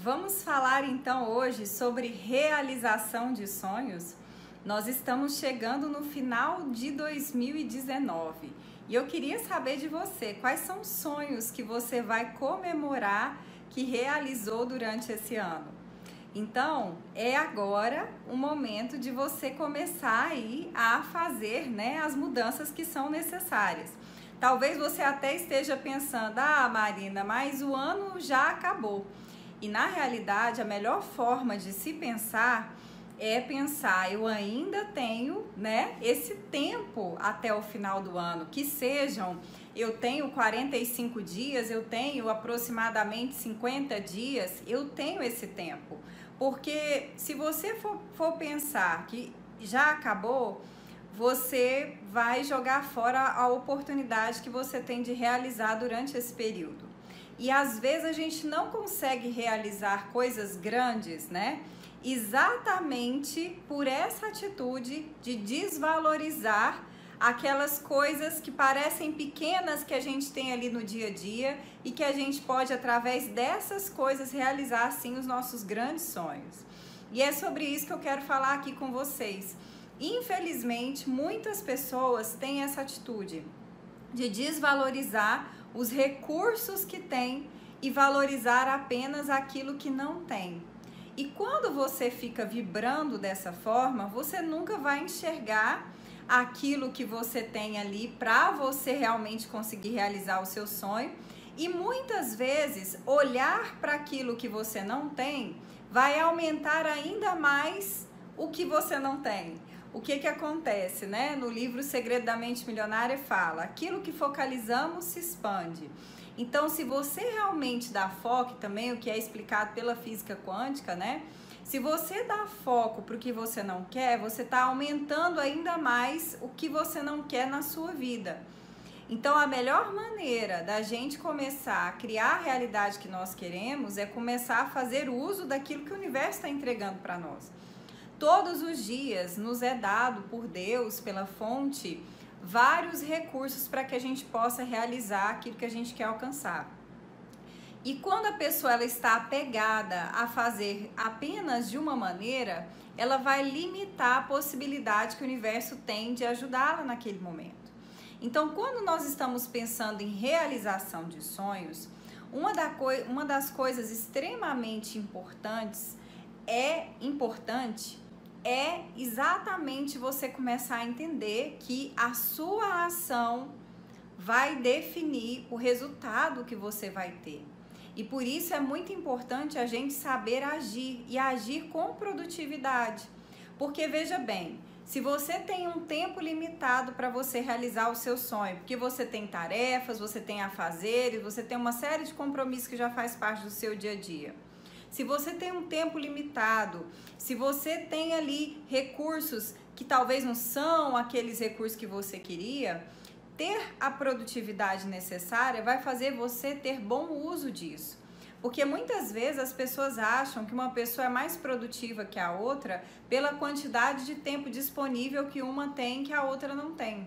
Vamos falar então hoje sobre realização de sonhos. Nós estamos chegando no final de 2019 e eu queria saber de você quais são os sonhos que você vai comemorar que realizou durante esse ano. Então, é agora o momento de você começar aí a fazer né, as mudanças que são necessárias. Talvez você até esteja pensando, ah, Marina, mas o ano já acabou. E na realidade, a melhor forma de se pensar é pensar, eu ainda tenho, né, esse tempo até o final do ano, que sejam, eu tenho 45 dias, eu tenho aproximadamente 50 dias, eu tenho esse tempo. Porque se você for, for pensar que já acabou, você vai jogar fora a oportunidade que você tem de realizar durante esse período. E às vezes a gente não consegue realizar coisas grandes, né? Exatamente por essa atitude de desvalorizar aquelas coisas que parecem pequenas que a gente tem ali no dia a dia e que a gente pode, através dessas coisas, realizar sim os nossos grandes sonhos. E é sobre isso que eu quero falar aqui com vocês. Infelizmente, muitas pessoas têm essa atitude de desvalorizar os recursos que têm e valorizar apenas aquilo que não tem. E quando você fica vibrando dessa forma, você nunca vai enxergar aquilo que você tem ali para você realmente conseguir realizar o seu sonho. E muitas vezes olhar para aquilo que você não tem vai aumentar ainda mais o que você não tem o que que acontece, né? No livro Segredo da Mente Milionária fala: aquilo que focalizamos se expande. Então, se você realmente dá foco, também o que é explicado pela física quântica, né? Se você dá foco para o que você não quer, você está aumentando ainda mais o que você não quer na sua vida. Então, a melhor maneira da gente começar a criar a realidade que nós queremos é começar a fazer uso daquilo que o universo está entregando para nós. Todos os dias nos é dado por Deus, pela fonte, vários recursos para que a gente possa realizar aquilo que a gente quer alcançar. E quando a pessoa ela está apegada a fazer apenas de uma maneira, ela vai limitar a possibilidade que o universo tem de ajudá-la naquele momento. Então, quando nós estamos pensando em realização de sonhos, uma, da uma das coisas extremamente importantes é importante é exatamente você começar a entender que a sua ação vai definir o resultado que você vai ter. E por isso é muito importante a gente saber agir e agir com produtividade. Porque veja bem, se você tem um tempo limitado para você realizar o seu sonho, porque você tem tarefas, você tem afazeres, você tem uma série de compromissos que já faz parte do seu dia a dia se você tem um tempo limitado, se você tem ali recursos que talvez não são aqueles recursos que você queria, ter a produtividade necessária vai fazer você ter bom uso disso. Porque muitas vezes as pessoas acham que uma pessoa é mais produtiva que a outra pela quantidade de tempo disponível que uma tem que a outra não tem.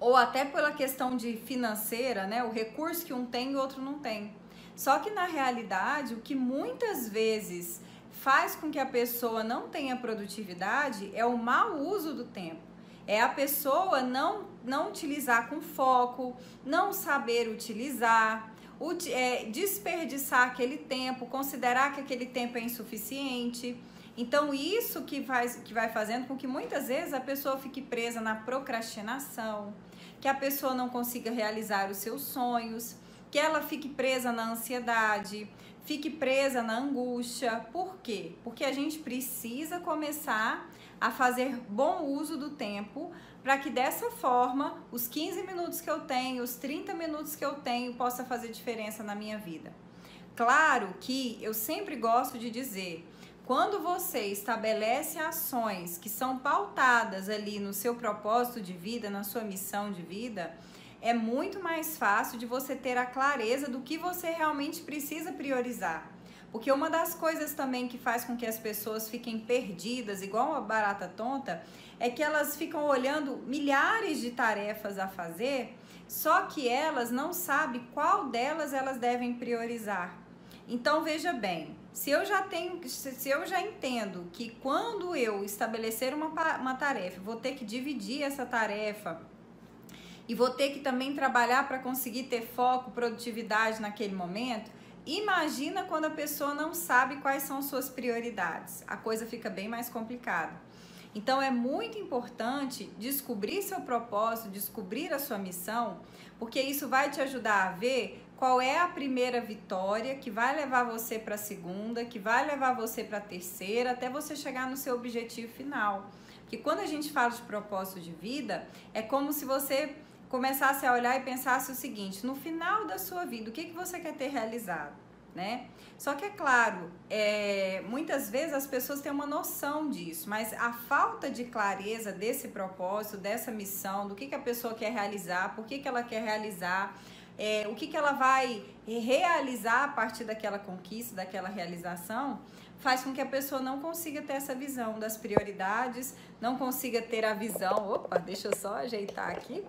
Ou até pela questão de financeira, né? O recurso que um tem e o outro não tem. Só que na realidade, o que muitas vezes faz com que a pessoa não tenha produtividade é o mau uso do tempo. É a pessoa não, não utilizar com foco, não saber utilizar, é, desperdiçar aquele tempo, considerar que aquele tempo é insuficiente. Então, isso que, faz, que vai fazendo com que muitas vezes a pessoa fique presa na procrastinação, que a pessoa não consiga realizar os seus sonhos que ela fique presa na ansiedade, fique presa na angústia. Por quê? Porque a gente precisa começar a fazer bom uso do tempo para que dessa forma os 15 minutos que eu tenho, os 30 minutos que eu tenho possa fazer diferença na minha vida. Claro que eu sempre gosto de dizer, quando você estabelece ações que são pautadas ali no seu propósito de vida, na sua missão de vida, é muito mais fácil de você ter a clareza do que você realmente precisa priorizar. Porque uma das coisas também que faz com que as pessoas fiquem perdidas, igual uma barata tonta, é que elas ficam olhando milhares de tarefas a fazer, só que elas não sabem qual delas elas devem priorizar. Então veja bem, se eu já tenho, se eu já entendo que quando eu estabelecer uma, uma tarefa, vou ter que dividir essa tarefa e vou ter que também trabalhar para conseguir ter foco, produtividade naquele momento. Imagina quando a pessoa não sabe quais são suas prioridades. A coisa fica bem mais complicada. Então é muito importante descobrir seu propósito, descobrir a sua missão, porque isso vai te ajudar a ver qual é a primeira vitória que vai levar você para a segunda, que vai levar você para a terceira, até você chegar no seu objetivo final. Que quando a gente fala de propósito de vida, é como se você começasse a olhar e pensasse o seguinte: no final da sua vida, o que, que você quer ter realizado? Né? Só que é claro, é, muitas vezes as pessoas têm uma noção disso, mas a falta de clareza desse propósito, dessa missão, do que, que a pessoa quer realizar, por que, que ela quer realizar, é, o que, que ela vai realizar a partir daquela conquista, daquela realização, faz com que a pessoa não consiga ter essa visão das prioridades, não consiga ter a visão. Opa, deixa eu só ajeitar aqui.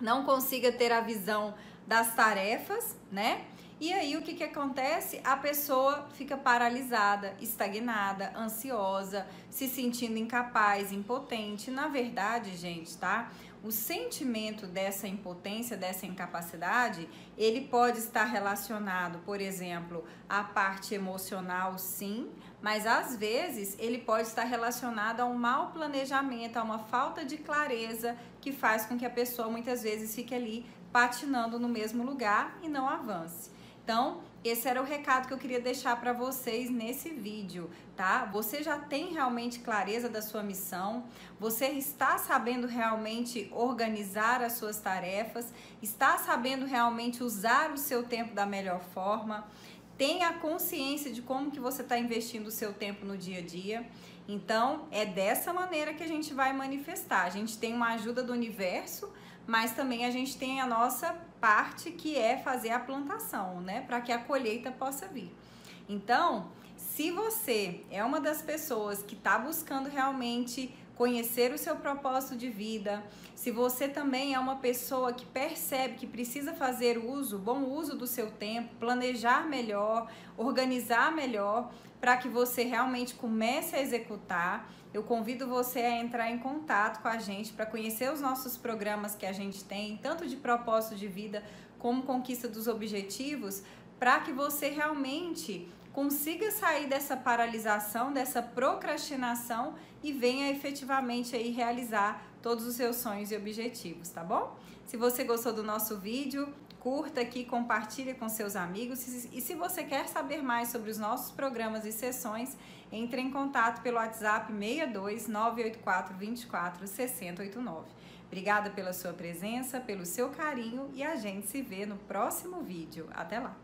Não consiga ter a visão das tarefas, né? E aí o que, que acontece? A pessoa fica paralisada, estagnada, ansiosa, se sentindo incapaz, impotente. Na verdade, gente, tá? o sentimento dessa impotência, dessa incapacidade, ele pode estar relacionado, por exemplo, à parte emocional, sim, mas às vezes ele pode estar relacionado a um mau planejamento, a uma falta de clareza que faz com que a pessoa muitas vezes fique ali patinando no mesmo lugar e não avance. Então, esse era o recado que eu queria deixar para vocês nesse vídeo, tá? Você já tem realmente clareza da sua missão? Você está sabendo realmente organizar as suas tarefas? Está sabendo realmente usar o seu tempo da melhor forma? Tenha consciência de como que você está investindo o seu tempo no dia a dia. Então, é dessa maneira que a gente vai manifestar. A gente tem uma ajuda do universo, mas também a gente tem a nossa parte que é fazer a plantação, né, para que a colheita possa vir. Então, se você é uma das pessoas que está buscando realmente conhecer o seu propósito de vida, se você também é uma pessoa que percebe que precisa fazer uso, bom uso do seu tempo, planejar melhor, organizar melhor, para que você realmente comece a executar, eu convido você a entrar em contato com a gente para conhecer os nossos programas que a gente tem, tanto de propósito de vida como conquista dos objetivos, para que você realmente consiga sair dessa paralisação, dessa procrastinação e venha efetivamente aí realizar todos os seus sonhos e objetivos, tá bom? Se você gostou do nosso vídeo, curta aqui, compartilhe com seus amigos. E se você quer saber mais sobre os nossos programas e sessões, entre em contato pelo WhatsApp 62 984 24 6089. Obrigada pela sua presença, pelo seu carinho e a gente se vê no próximo vídeo. Até lá!